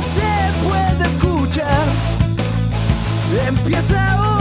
se puede escuchar. Empieza hoy.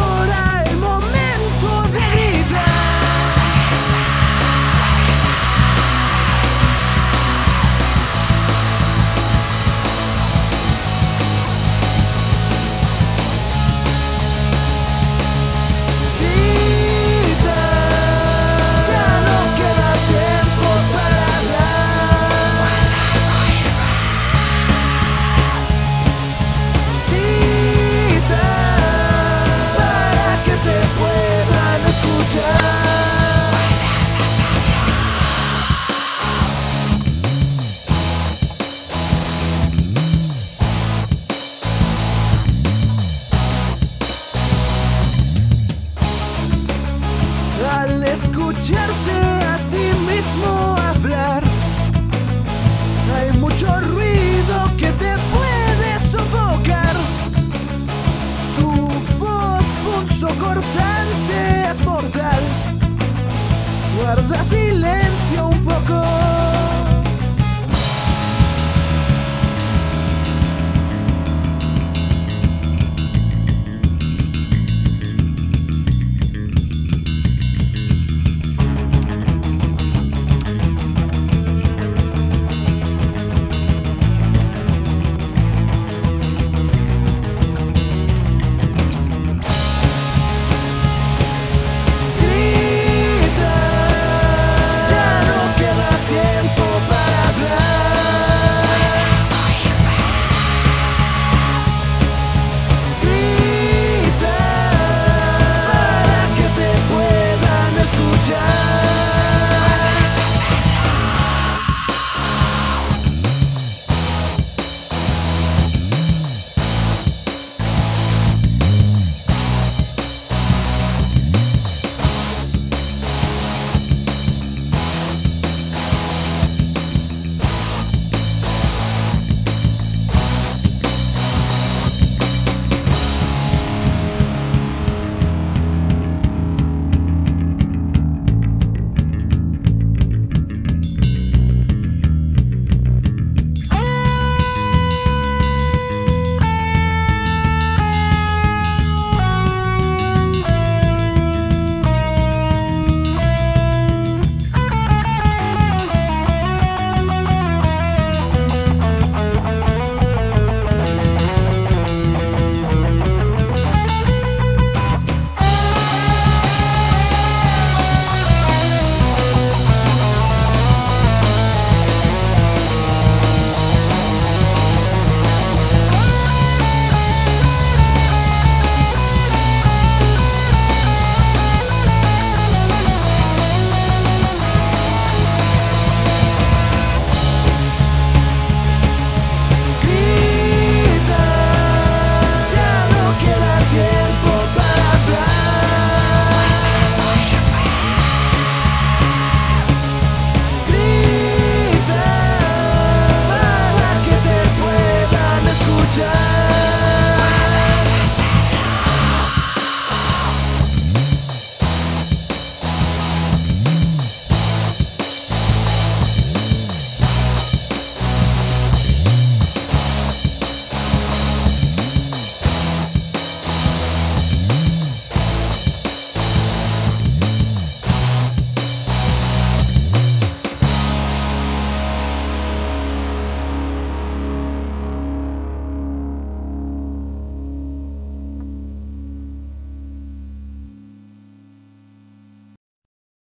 escucharte a ti mismo hablar. Hay mucho ruido que te puede sofocar. Tu voz pulso cortante es mortal. Guarda silencio un poco.